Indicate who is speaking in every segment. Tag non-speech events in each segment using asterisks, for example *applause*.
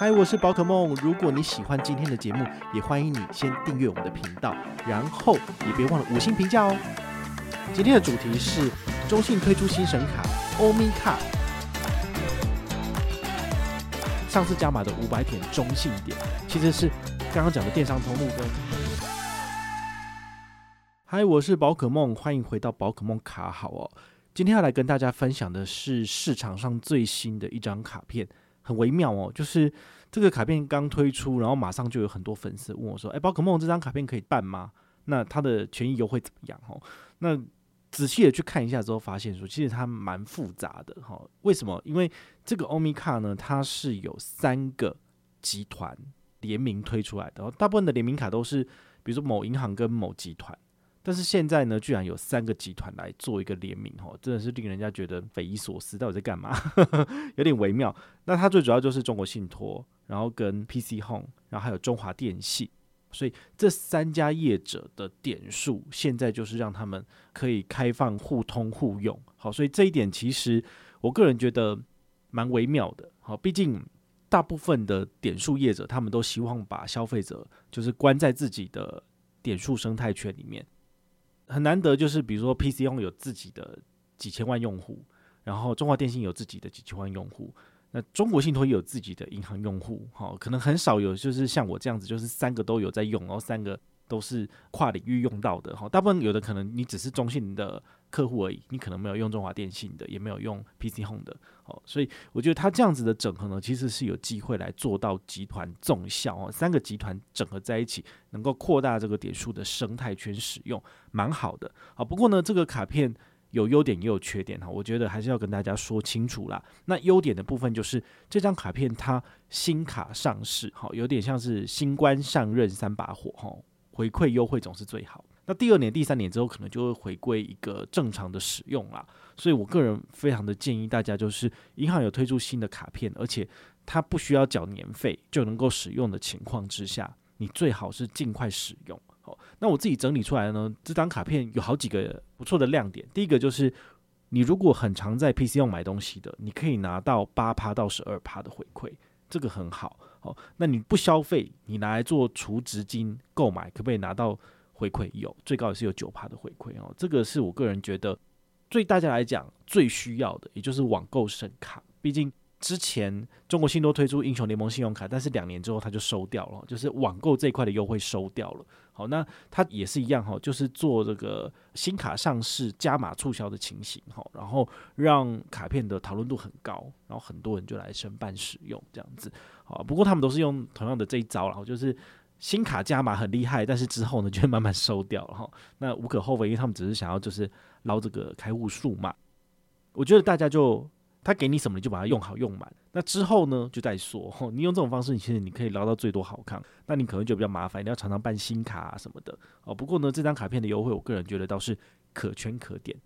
Speaker 1: 嗨，我是宝可梦。如果你喜欢今天的节目，也欢迎你先订阅我们的频道，然后也别忘了五星评价哦。今天的主题是中信推出新神卡欧米卡，上次加码的五百点中信点，其实是刚刚讲的电商通路跟。嗨，我是宝可梦，欢迎回到宝可梦卡好哦。今天要来跟大家分享的是市场上最新的一张卡片。很微妙哦，就是这个卡片刚推出，然后马上就有很多粉丝问我说：“哎，宝可梦这张卡片可以办吗？那它的权益优惠怎么样？”哦，那仔细的去看一下之后，发现说其实它蛮复杂的哈。为什么？因为这个欧米卡呢，它是有三个集团联名推出来的，大部分的联名卡都是比如说某银行跟某集团。但是现在呢，居然有三个集团来做一个联名，哦，真的是令人家觉得匪夷所思，到底在干嘛？*laughs* 有点微妙。那它最主要就是中国信托，然后跟 PC Home，然后还有中华电信，所以这三家业者的点数现在就是让他们可以开放互通互用。好，所以这一点其实我个人觉得蛮微妙的。好，毕竟大部分的点数业者他们都希望把消费者就是关在自己的点数生态圈里面。很难得，就是比如说 PC Home 有自己的几千万用户，然后中华电信有自己的几千万用户，那中国信托也有自己的银行用户，哈，可能很少有就是像我这样子，就是三个都有在用，然后三个都是跨领域用到的，哈，大部分有的可能你只是中信的客户而已，你可能没有用中华电信的，也没有用 PC Home 的，哦，所以我觉得它这样子的整合呢，其实是有机会来做到集团综效哦，三个集团整合在一起，能够扩大这个点数的生态圈使用，蛮好的。好，不过呢，这个卡片有优点也有缺点哈，我觉得还是要跟大家说清楚啦。那优点的部分就是这张卡片它新卡上市，好，有点像是新官上任三把火哈，回馈优惠总是最好。那第二年、第三年之后，可能就会回归一个正常的使用啦。所以我个人非常的建议大家，就是银行有推出新的卡片，而且它不需要缴年费就能够使用的情况之下，你最好是尽快使用。好，那我自己整理出来呢，这张卡片有好几个不错的亮点。第一个就是，你如果很常在 PC 用买东西的，你可以拿到八趴到十二趴的回馈，这个很好。哦，那你不消费，你拿来做储值金购买，可不可以拿到？回馈有最高也是有九趴的回馈哦，这个是我个人觉得对大家来讲最需要的，也就是网购神卡。毕竟之前中国信托推出英雄联盟信用卡，但是两年之后它就收掉了，就是网购这一块的优惠收掉了。好，那它也是一样哈，就是做这个新卡上市加码促销的情形哈，然后让卡片的讨论度很高，然后很多人就来申办使用这样子。好，不过他们都是用同样的这一招，然后就是。新卡加码很厉害，但是之后呢就会慢慢收掉了哈。那无可厚非，因为他们只是想要就是捞这个开户数嘛。我觉得大家就他给你什么你就把它用好用满，那之后呢就再说。*laughs* 你用这种方式，你其实你可以捞到最多好康。那你可能就比较麻烦，你要常常办新卡啊什么的哦。不过呢，这张卡片的优惠，我个人觉得倒是可圈可点。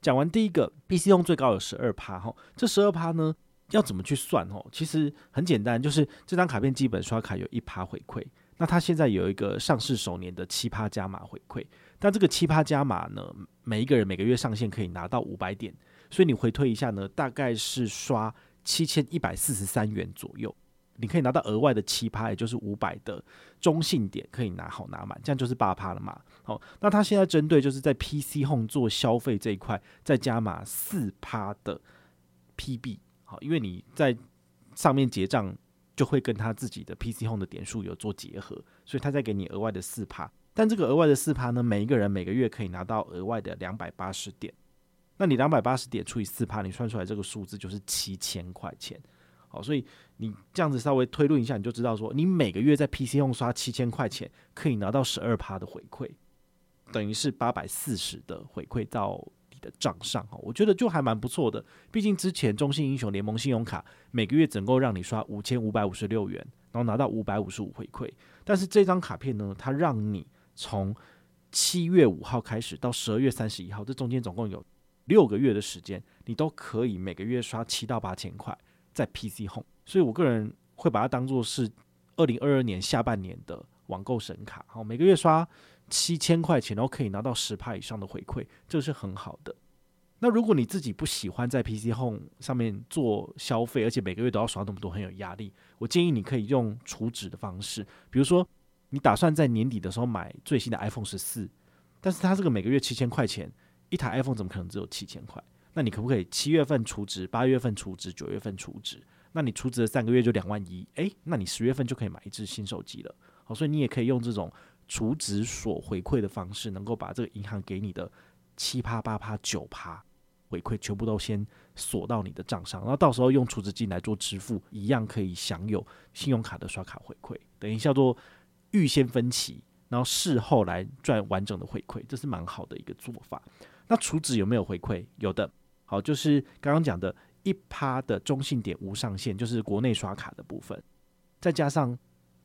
Speaker 1: 讲完第一个，PC 用最高有十二趴哈，这十二趴呢要怎么去算哦？其实很简单，就是这张卡片基本刷卡有一趴回馈。那它现在有一个上市首年的七趴加码回馈，但这个七趴加码呢，每一个人每个月上限可以拿到五百点，所以你回推一下呢，大概是刷七千一百四十三元左右，你可以拿到额外的七趴，也就是五百的中性点可以拿好拿满，这样就是八趴了嘛。好，那他现在针对就是在 PC Home 做消费这一块，再加码四趴的 PB，好，因为你在上面结账。就会跟他自己的 PC Home 的点数有做结合，所以他再给你额外的四趴。但这个额外的四趴呢，每一个人每个月可以拿到额外的两百八十点。那你两百八十点除以四趴，你算出来这个数字就是七千块钱。好，所以你这样子稍微推论一下，你就知道说，你每个月在 PC 用刷七千块钱，可以拿到十二趴的回馈，等于是八百四十的回馈到你。的账上，我觉得就还蛮不错的。毕竟之前中信英雄联盟信用卡每个月只够让你刷五千五百五十六元，然后拿到五百五十五回馈，但是这张卡片呢，它让你从七月五号开始到十二月三十一号，这中间总共有六个月的时间，你都可以每个月刷七到八千块在 PC Home，所以我个人会把它当做是二零二二年下半年的网购神卡，好，每个月刷七千块钱，然后可以拿到十趴以上的回馈，这是很好的。那如果你自己不喜欢在 PC Home 上面做消费，而且每个月都要刷那么多，很有压力，我建议你可以用储值的方式，比如说你打算在年底的时候买最新的 iPhone 十四，但是它这个每个月七千块钱，一台 iPhone 怎么可能只有七千块？那你可不可以七月份储值，八月份储值，九月份储值？那你储值了三个月就两万一，诶，那你十月份就可以买一支新手机了。好，所以你也可以用这种储值锁回馈的方式，能够把这个银行给你的七趴、八趴、九趴回馈全部都先锁到你的账上，然后到时候用储值金来做支付，一样可以享有信用卡的刷卡回馈，等于叫做预先分期，然后事后来赚完整的回馈，这是蛮好的一个做法。那储值有没有回馈？有的，好，就是刚刚讲的一趴的中性点无上限，就是国内刷卡的部分，再加上。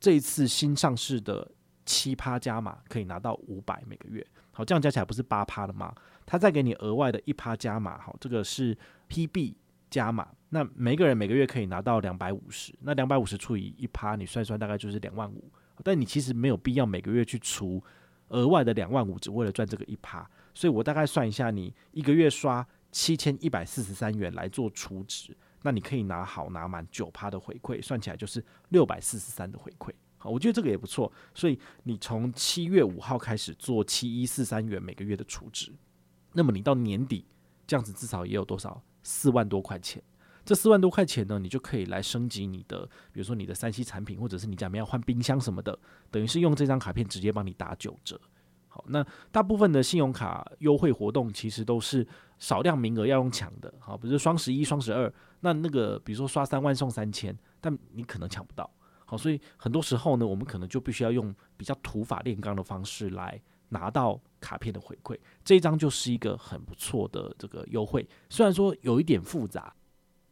Speaker 1: 这一次新上市的七趴加码可以拿到五百每个月，好，这样加起来不是八趴了吗？他再给你额外的一趴加码，好，这个是 PB 加码，那每个人每个月可以拿到两百五十，那两百五十除以一趴，你算算大概就是两万五，但你其实没有必要每个月去除额外的两万五，只为了赚这个一趴，所以我大概算一下，你一个月刷七千一百四十三元来做储值。那你可以拿好拿满九趴的回馈，算起来就是六百四十三的回馈。好，我觉得这个也不错。所以你从七月五号开始做七一四三元每个月的储值，那么你到年底这样子至少也有多少四万多块钱。这四万多块钱呢，你就可以来升级你的，比如说你的三 C 产品，或者是你家里面要换冰箱什么的，等于是用这张卡片直接帮你打九折。好，那大部分的信用卡优惠活动其实都是少量名额要用抢的，好，比如双十一、双十二，那那个比如说刷三万送三千，但你可能抢不到，好，所以很多时候呢，我们可能就必须要用比较土法炼钢的方式来拿到卡片的回馈，这一张就是一个很不错的这个优惠，虽然说有一点复杂，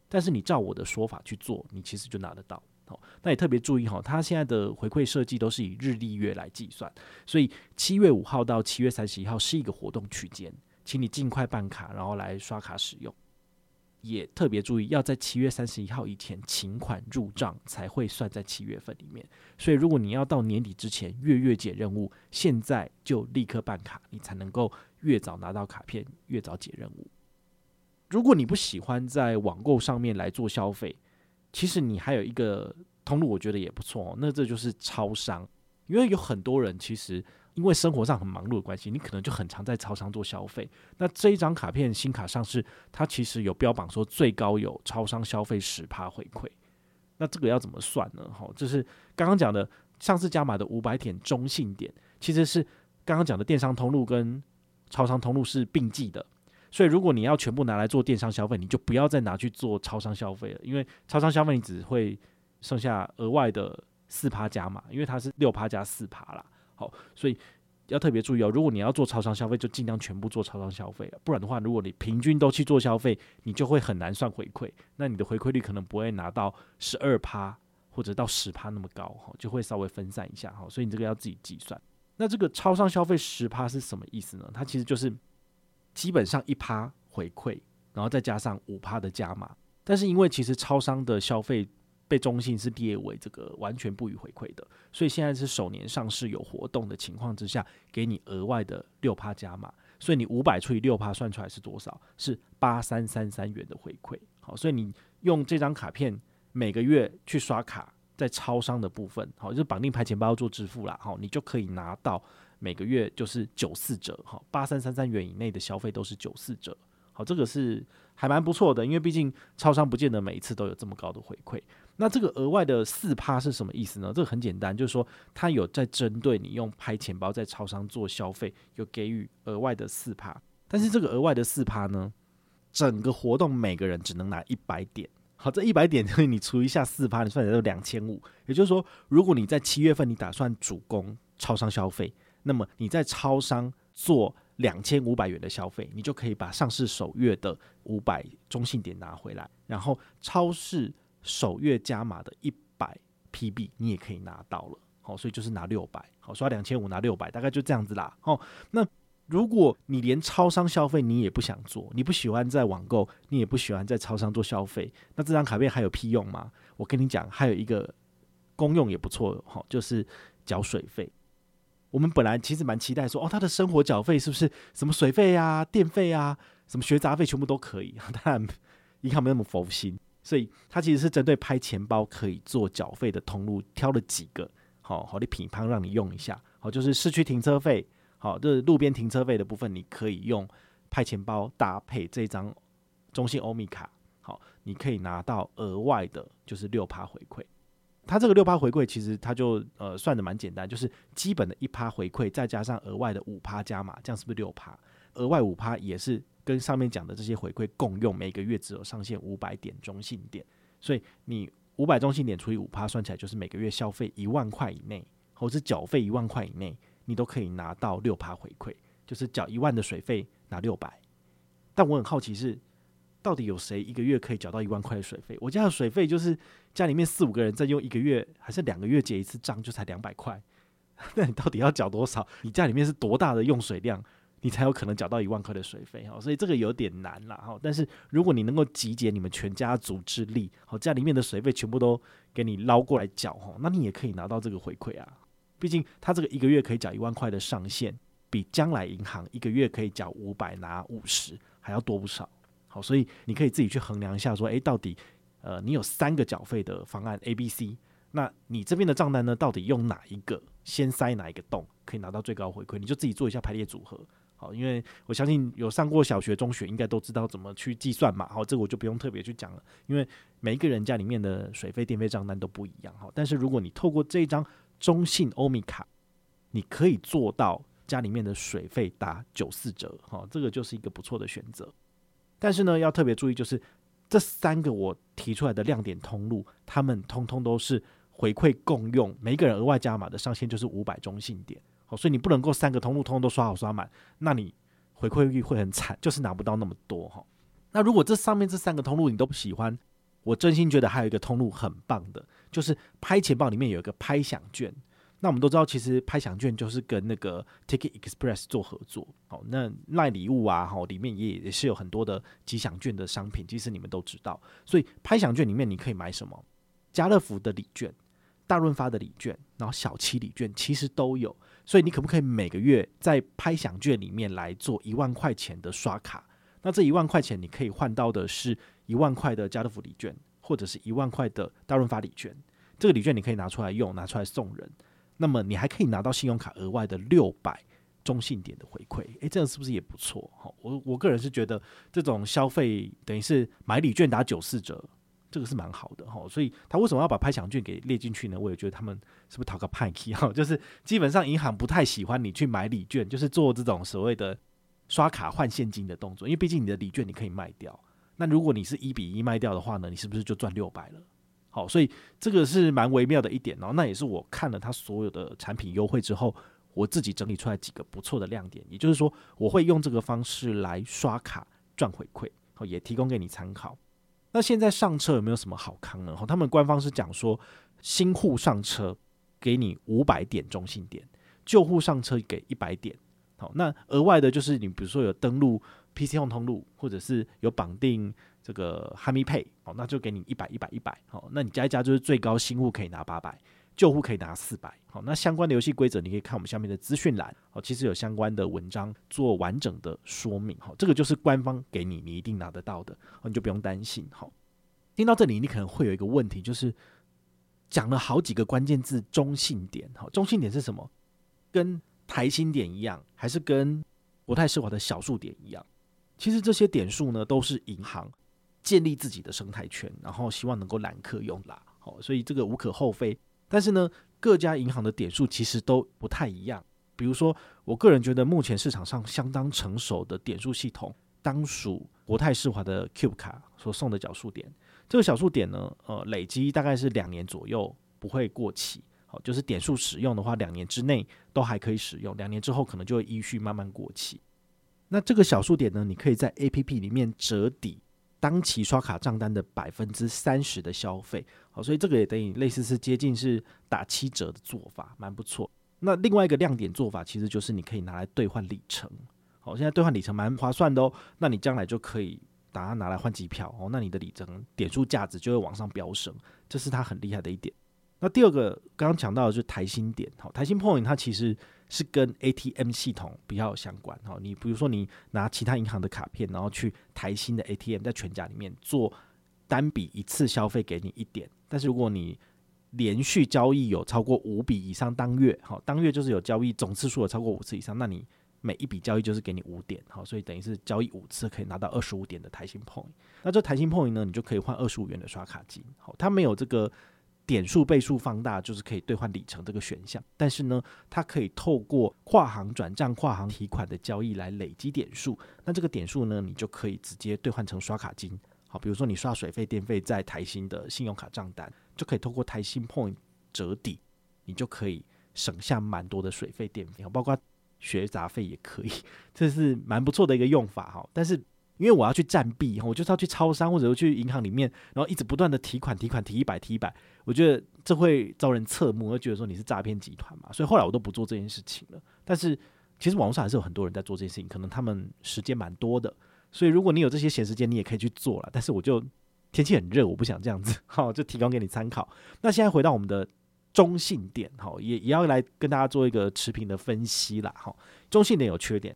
Speaker 1: 但是你照我的说法去做，你其实就拿得到。好那也特别注意哈，它现在的回馈设计都是以日历月来计算，所以七月五号到七月三十一号是一个活动区间，请你尽快办卡，然后来刷卡使用。也特别注意，要在七月三十一号以前请款入账才会算在七月份里面。所以如果你要到年底之前月月解任务，现在就立刻办卡，你才能够越早拿到卡片，越早解任务。如果你不喜欢在网购上面来做消费，其实你还有一个通路，我觉得也不错。那这就是超商，因为有很多人其实因为生活上很忙碌的关系，你可能就很常在超商做消费。那这一张卡片新卡上市，它其实有标榜说最高有超商消费十趴回馈。那这个要怎么算呢？哈，就是刚刚讲的上次加码的五百点中性点，其实是刚刚讲的电商通路跟超商通路是并计的。所以，如果你要全部拿来做电商消费，你就不要再拿去做超商消费了，因为超商消费你只会剩下额外的四趴加码，因为它是六趴加四趴啦。好，所以要特别注意哦。如果你要做超商消费，就尽量全部做超商消费了，不然的话，如果你平均都去做消费，你就会很难算回馈，那你的回馈率可能不会拿到十二趴或者到十趴那么高，哈，就会稍微分散一下，哈。所以你这个要自己计算。那这个超商消费十趴是什么意思呢？它其实就是。基本上一趴回馈，然后再加上五趴的加码，但是因为其实超商的消费被中信是列为这个完全不予回馈的，所以现在是首年上市有活动的情况之下，给你额外的六趴加码，所以你五百除以六趴算出来是多少？是八三三三元的回馈。好，所以你用这张卡片每个月去刷卡，在超商的部分，好，就是绑定拍钱包做支付啦，好，你就可以拿到。每个月就是九四折，哈，八三三三元以内的消费都是九四折，好，这个是还蛮不错的，因为毕竟超商不见得每一次都有这么高的回馈。那这个额外的四趴是什么意思呢？这个很简单，就是说它有在针对你用拍钱包在超商做消费，有给予额外的四趴。但是这个额外的四趴呢，整个活动每个人只能拿一百点，好，这一百点你除一下四趴，你算起来就两千五。也就是说，如果你在七月份你打算主攻超商消费。那么你在超商做两千五百元的消费，你就可以把上市首月的五百中信点拿回来，然后超市首月加码的一百 PB 你也可以拿到了。好，所以就是拿六百，好，刷两千五拿六百，大概就这样子啦。哦，那如果你连超商消费你也不想做，你不喜欢在网购，你也不喜欢在超商做消费，那这张卡片还有屁用吗？我跟你讲，还有一个功用也不错，哈，就是缴水费。我们本来其实蛮期待说，哦，他的生活缴费是不是什么水费啊、电费啊、什么学杂费全部都可以？*laughs* 当然，银行没那么佛心，所以他其实是针对拍钱包可以做缴费的通路挑了几个。好好的品牌让你用一下，好，就是市区停车费，好，就是路边停车费的部分，你可以用拍钱包搭配这张中信欧米卡，好，你可以拿到额外的，就是六趴回馈。它这个六趴回馈其实它就呃算得蛮简单，就是基本的一趴回馈，再加上额外的五趴加码，这样是不是六趴？额外五趴也是跟上面讲的这些回馈共用，每个月只有上限五百点中性点，所以你。五百中性点除以五趴，算起来就是每个月消费一万块以内，或是缴费一万块以内，你都可以拿到六趴回馈，就是缴一万的水费拿六百。但我很好奇是，到底有谁一个月可以缴到一万块的水费？我家的水费就是家里面四五个人在用，一个月还是两个月结一次账，就才两百块。*laughs* 那你到底要缴多少？你家里面是多大的用水量？你才有可能缴到一万块的水费哈，所以这个有点难了哈。但是如果你能够集结你们全家族之力，好，家里面的水费全部都给你捞过来缴哈，那你也可以拿到这个回馈啊。毕竟他这个一个月可以缴一万块的上限，比将来银行一个月可以缴五百拿五十还要多不少。好，所以你可以自己去衡量一下，说，诶，到底呃，你有三个缴费的方案 A、B、C，那你这边的账单呢，到底用哪一个先塞哪一个洞，可以拿到最高回馈？你就自己做一下排列组合。好，因为我相信有上过小学、中学，应该都知道怎么去计算嘛。好，这个我就不用特别去讲了，因为每一个人家里面的水费、电费账单都不一样。好，但是如果你透过这张中信欧米卡，你可以做到家里面的水费打九四折。好，这个就是一个不错的选择。但是呢，要特别注意，就是这三个我提出来的亮点通路，他们通通都是回馈共用，每一个人额外加码的上限就是五百中信点。好，所以你不能够三个通路通通都刷好刷满，那你回馈率会很惨，就是拿不到那么多哈。那如果这上面这三个通路你都不喜欢，我真心觉得还有一个通路很棒的，就是拍钱包里面有一个拍享券。那我们都知道，其实拍享券就是跟那个 Ticket Express 做合作。好，那赖礼物啊，好，里面也也是有很多的吉祥券的商品，其实你们都知道。所以拍享券里面你可以买什么？家乐福的礼券、大润发的礼券，然后小七礼券，其实都有。所以你可不可以每个月在拍享券里面来做一万块钱的刷卡？那这一万块钱你可以换到的是一万块的家乐福礼券，或者是一万块的大润发礼券。这个礼券你可以拿出来用，拿出来送人。那么你还可以拿到信用卡额外的六百中信点的回馈。诶，这样是不是也不错？哈，我我个人是觉得这种消费等于是买礼券打九四折。这个是蛮好的哈，所以他为什么要把拍享券给列进去呢？我也觉得他们是不是讨个派气哈？就是基本上银行不太喜欢你去买礼券，就是做这种所谓的刷卡换现金的动作，因为毕竟你的礼券你可以卖掉。那如果你是一比一卖掉的话呢，你是不是就赚六百了？好，所以这个是蛮微妙的一点哦。那也是我看了他所有的产品优惠之后，我自己整理出来几个不错的亮点。也就是说，我会用这个方式来刷卡赚回馈，好，也提供给你参考。那现在上车有没有什么好康呢？哈，他们官方是讲说，新户上车给你五百点中信点，旧户上车给一百点。好，那额外的就是你比如说有登录 PC Home 通路，或者是有绑定这个 HamiPay，好，那就给你一百一百一百。哦，那你加一加就是最高新户可以拿八百。旧户可以拿四百，好，那相关的游戏规则你可以看我们下面的资讯栏，哦，其实有相关的文章做完整的说明，好，这个就是官方给你，你一定拿得到的，你就不用担心，好。听到这里，你可能会有一个问题，就是讲了好几个关键字，中性点，好，中性点是什么？跟台新点一样，还是跟国泰世华的小数点一样？其实这些点数呢，都是银行建立自己的生态圈，然后希望能够揽客用啦，好，所以这个无可厚非。但是呢，各家银行的点数其实都不太一样。比如说，我个人觉得目前市场上相当成熟的点数系统，当属国泰世华的 Cube 卡所送的小数点。这个小数点呢，呃，累积大概是两年左右不会过期。好，就是点数使用的话，两年之内都还可以使用，两年之后可能就会依序慢慢过期。那这个小数点呢，你可以在 APP 里面折抵当期刷卡账单的百分之三十的消费。好，所以这个也等于类似是接近是打七折的做法，蛮不错。那另外一个亮点做法，其实就是你可以拿来兑换里程。好，现在兑换里程蛮划算的哦。那你将来就可以把它拿来换机票哦。那你的里程点数价值就会往上飙升，这是它很厉害的一点。那第二个刚刚讲到的就是台新点，好，台新 Point 它其实是跟 ATM 系统比较相关，哈，你比如说你拿其他银行的卡片，然后去台新的 ATM 在全家里面做单笔一次消费给你一点，但是如果你连续交易有超过五笔以上当月，好，当月就是有交易总次数有超过五次以上，那你每一笔交易就是给你五点，好，所以等于是交易五次可以拿到二十五点的台新 Point，那这台新 Point 呢，你就可以换二十五元的刷卡金，好，它没有这个。点数倍数放大就是可以兑换里程这个选项，但是呢，它可以透过跨行转账、跨行提款的交易来累积点数。那这个点数呢，你就可以直接兑换成刷卡金。好，比如说你刷水费、电费在台新的信用卡账单，就可以透过台新 Point 折抵，你就可以省下蛮多的水费、电费，包括学杂费也可以。*laughs* 这是蛮不错的一个用法哈，但是。因为我要去占币，我就是要去超商或者去银行里面，然后一直不断的提款、提款、提一百、提一百，我觉得这会招人侧目，会觉得说你是诈骗集团嘛，所以后来我都不做这件事情了。但是其实网络上还是有很多人在做这件事情，可能他们时间蛮多的，所以如果你有这些闲时间，你也可以去做了。但是我就天气很热，我不想这样子，*laughs* 好，就提供给你参考。那现在回到我们的中性点，好，也也要来跟大家做一个持平的分析啦，好，中性点有缺点。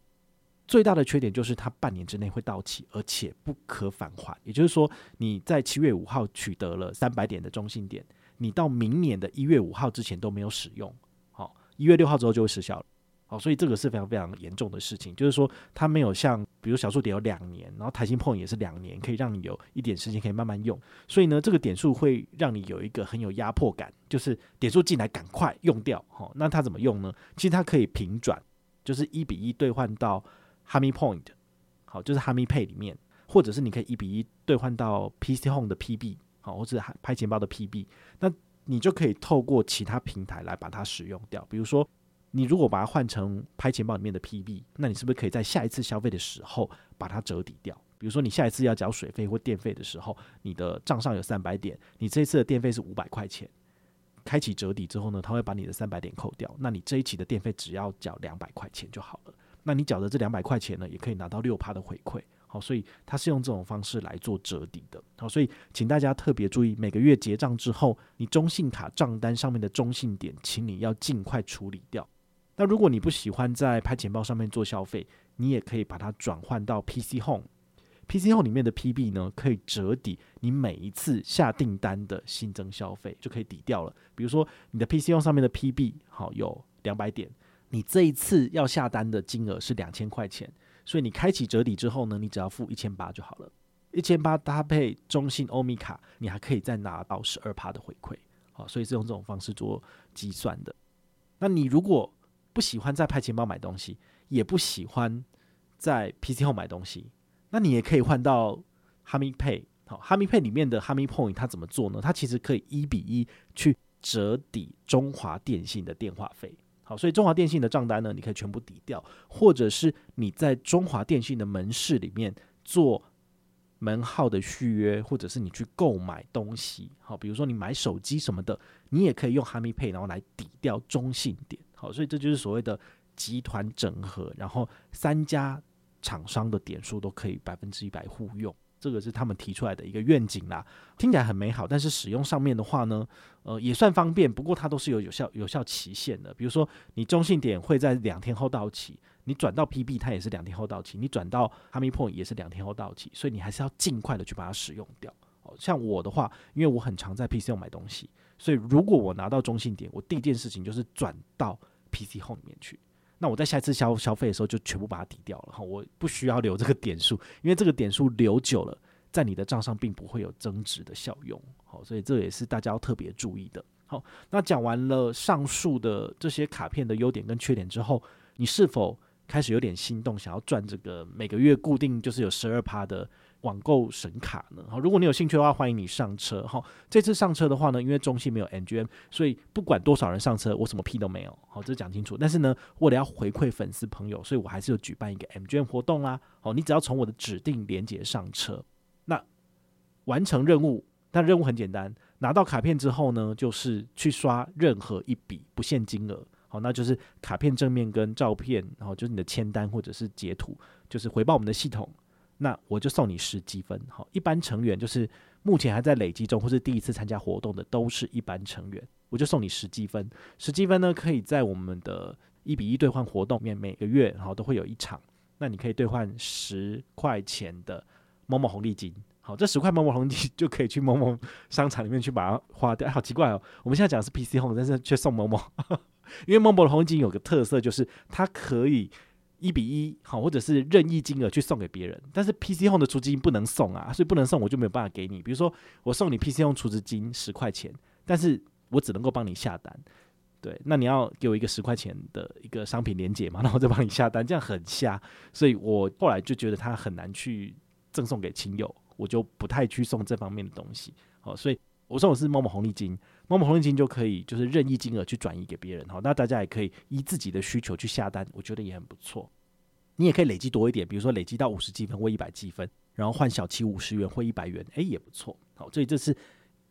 Speaker 1: 最大的缺点就是它半年之内会到期，而且不可返还。也就是说，你在七月五号取得了三百点的中信点，你到明年的一月五号之前都没有使用，好，一月六号之后就会失效了。好，所以这个是非常非常严重的事情。就是说，它没有像比如小数点有两年，然后台新 Point 也是两年，可以让你有一点时间可以慢慢用。所以呢，这个点数会让你有一个很有压迫感，就是点数进来赶快用掉。好，那它怎么用呢？其实它可以平转，就是一比一兑换到。哈密 Point，好，就是哈密 Pay 里面，或者是你可以一比一兑换到 PC Home 的 PB，好，或者拍钱包的 PB，那你就可以透过其他平台来把它使用掉。比如说，你如果把它换成拍钱包里面的 PB，那你是不是可以在下一次消费的时候把它折抵掉？比如说，你下一次要缴水费或电费的时候，你的账上有三百点，你这一次的电费是五百块钱，开启折抵之后呢，它会把你的三百点扣掉，那你这一期的电费只要缴两百块钱就好了。那你缴的这两百块钱呢，也可以拿到六趴的回馈，好，所以它是用这种方式来做折抵的，好，所以请大家特别注意，每个月结账之后，你中信卡账单上面的中信点，请你要尽快处理掉。那如果你不喜欢在拍钱包上面做消费，你也可以把它转换到 PC Home，PC Home 里面的 PB 呢，可以折抵你每一次下订单的新增消费，就可以抵掉了。比如说你的 PC Home 上面的 PB 好有两百点。你这一次要下单的金额是两千块钱，所以你开启折抵之后呢，你只要付一千八就好了。一千八搭配中信欧米卡，你还可以再拿到十二趴的回馈，好，所以是用这种方式做计算的。那你如果不喜欢在拍钱包买东西，也不喜欢在 PC 后买东西，那你也可以换到哈密 Pay。好，哈密 Pay 里面的哈密 Point 它怎么做呢？它其实可以一比一去折抵中华电信的电话费。好，所以中华电信的账单呢，你可以全部抵掉，或者是你在中华电信的门市里面做门号的续约，或者是你去购买东西，好，比如说你买手机什么的，你也可以用哈密 Pay，然后来抵掉中信点。好，所以这就是所谓的集团整合，然后三家厂商的点数都可以百分之一百互用。这个是他们提出来的一个愿景啦，听起来很美好，但是使用上面的话呢，呃，也算方便，不过它都是有有效有效期限的。比如说，你中信点会在两天后到期，你转到 PB 它也是两天后到期，你转到哈密 Point 也是两天后到期，所以你还是要尽快的去把它使用掉。哦，像我的话，因为我很常在 PC 买东西，所以如果我拿到中信点，我第一件事情就是转到 PC Home 里面去。那我在下一次消消费的时候就全部把它抵掉了哈，我不需要留这个点数，因为这个点数留久了，在你的账上并不会有增值的效用，好，所以这也是大家要特别注意的。好，那讲完了上述的这些卡片的优点跟缺点之后，你是否开始有点心动，想要赚这个每个月固定就是有十二趴的网购神卡呢？好，如果你有兴趣的话，欢迎你上车哈。这次上车的话呢，因为中信没有 MGM，所以不管多少人上车，我什么屁都没有。好，这讲清楚。但是呢，为了要回馈粉丝朋友，所以我还是有举办一个 MGM 活动啦。好，你只要从我的指定连接上车，那完成任务。但任务很简单，拿到卡片之后呢，就是去刷任何一笔，不限金额。好，那就是卡片正面跟照片，然后就是你的签单或者是截图，就是回报我们的系统。那我就送你十积分。好，一般成员就是目前还在累积中或是第一次参加活动的，都是一般成员，我就送你十积分。十积分呢，可以在我们的一比一兑换活动里面，每个月然后都会有一场。那你可以兑换十块钱的某某红利金。好，这十块某某红利金就可以去某某商场里面去把它花掉。好奇怪哦，我们现在讲的是 PC Home，但是却送某某。*laughs* 因为某某的红利金有个特色，就是它可以一比一，好，或者是任意金额去送给别人。但是 PC Home 的出资金不能送啊，所以不能送，我就没有办法给你。比如说，我送你 PC Home 储值金十块钱，但是我只能够帮你下单。对，那你要给我一个十块钱的一个商品连接嘛，然后再帮你下单，这样很瞎。所以我后来就觉得它很难去赠送给亲友，我就不太去送这方面的东西。好，所以我送的是某某红利金。某某红利金就可以就是任意金额去转移给别人哈，那大家也可以依自己的需求去下单，我觉得也很不错。你也可以累积多一点，比如说累积到五十积分或一百积分，然后换小七五十元或一百元，诶，也不错。好，所以这是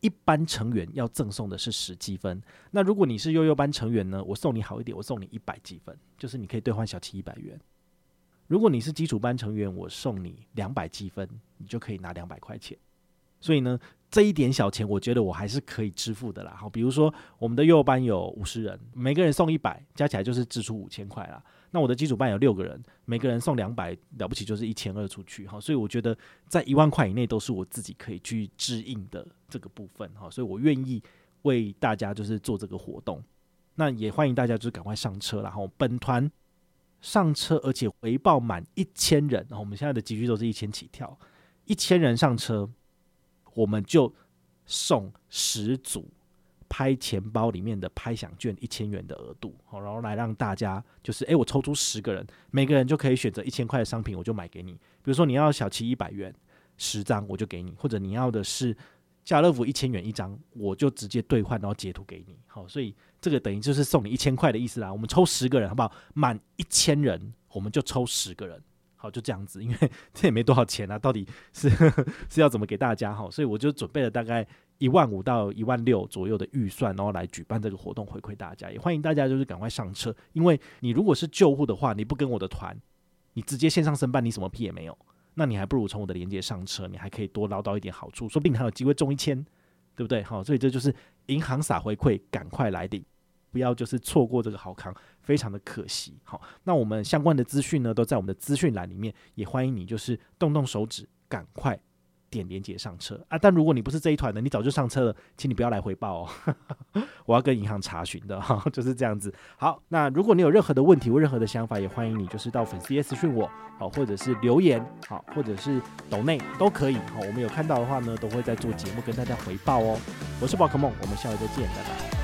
Speaker 1: 一般成员要赠送的是十积分。那如果你是悠悠班成员呢，我送你好一点，我送你一百积分，就是你可以兑换小七一百元。如果你是基础班成员，我送你两百积分，你就可以拿两百块钱。所以呢，这一点小钱，我觉得我还是可以支付的啦。好，比如说我们的幼班有五十人，每个人送一百，加起来就是支出五千块啦。那我的基础班有六个人，每个人送两百，了不起就是一千二出去。好，所以我觉得在一万块以内都是我自己可以去支应的这个部分。好，所以我愿意为大家就是做这个活动。那也欢迎大家就是赶快上车啦。然后本团上车，而且回报满一千人，然后我们现在的集聚都是一千起跳，一千人上车。我们就送十组拍钱包里面的拍享券一千元的额度，好，然后来让大家就是，诶，我抽出十个人，每个人就可以选择一千块的商品，我就买给你。比如说你要小七一百元十张，我就给你；或者你要的是家乐福一千元一张，我就直接兑换，然后截图给你。好，所以这个等于就是送你一千块的意思啦。我们抽十个人，好不好？满一千人，我们就抽十个人。好，就这样子，因为 *laughs* 这也没多少钱啊，到底是是要怎么给大家哈？所以我就准备了大概一万五到一万六左右的预算，然后来举办这个活动回馈大家。也欢迎大家就是赶快上车，因为你如果是旧户的话，你不跟我的团，你直接线上申办，你什么屁也没有，那你还不如从我的连接上车，你还可以多捞到一点好处，说不定还有机会中一千，对不对？好，所以这就是银行撒回馈，赶快来领。不要就是错过这个好康，非常的可惜。好，那我们相关的资讯呢，都在我们的资讯栏里面，也欢迎你就是动动手指，赶快点连接上车啊！但如果你不是这一团的，你早就上车了，请你不要来回报哦，*laughs* 我要跟银行查询的哈，就是这样子。好，那如果你有任何的问题或任何的想法，也欢迎你就是到粉丝页私讯我，好，或者是留言，好，或者是抖内都可以。好，我们有看到的话呢，都会在做节目跟大家回报哦。我是宝可梦，我们下回再见，拜拜。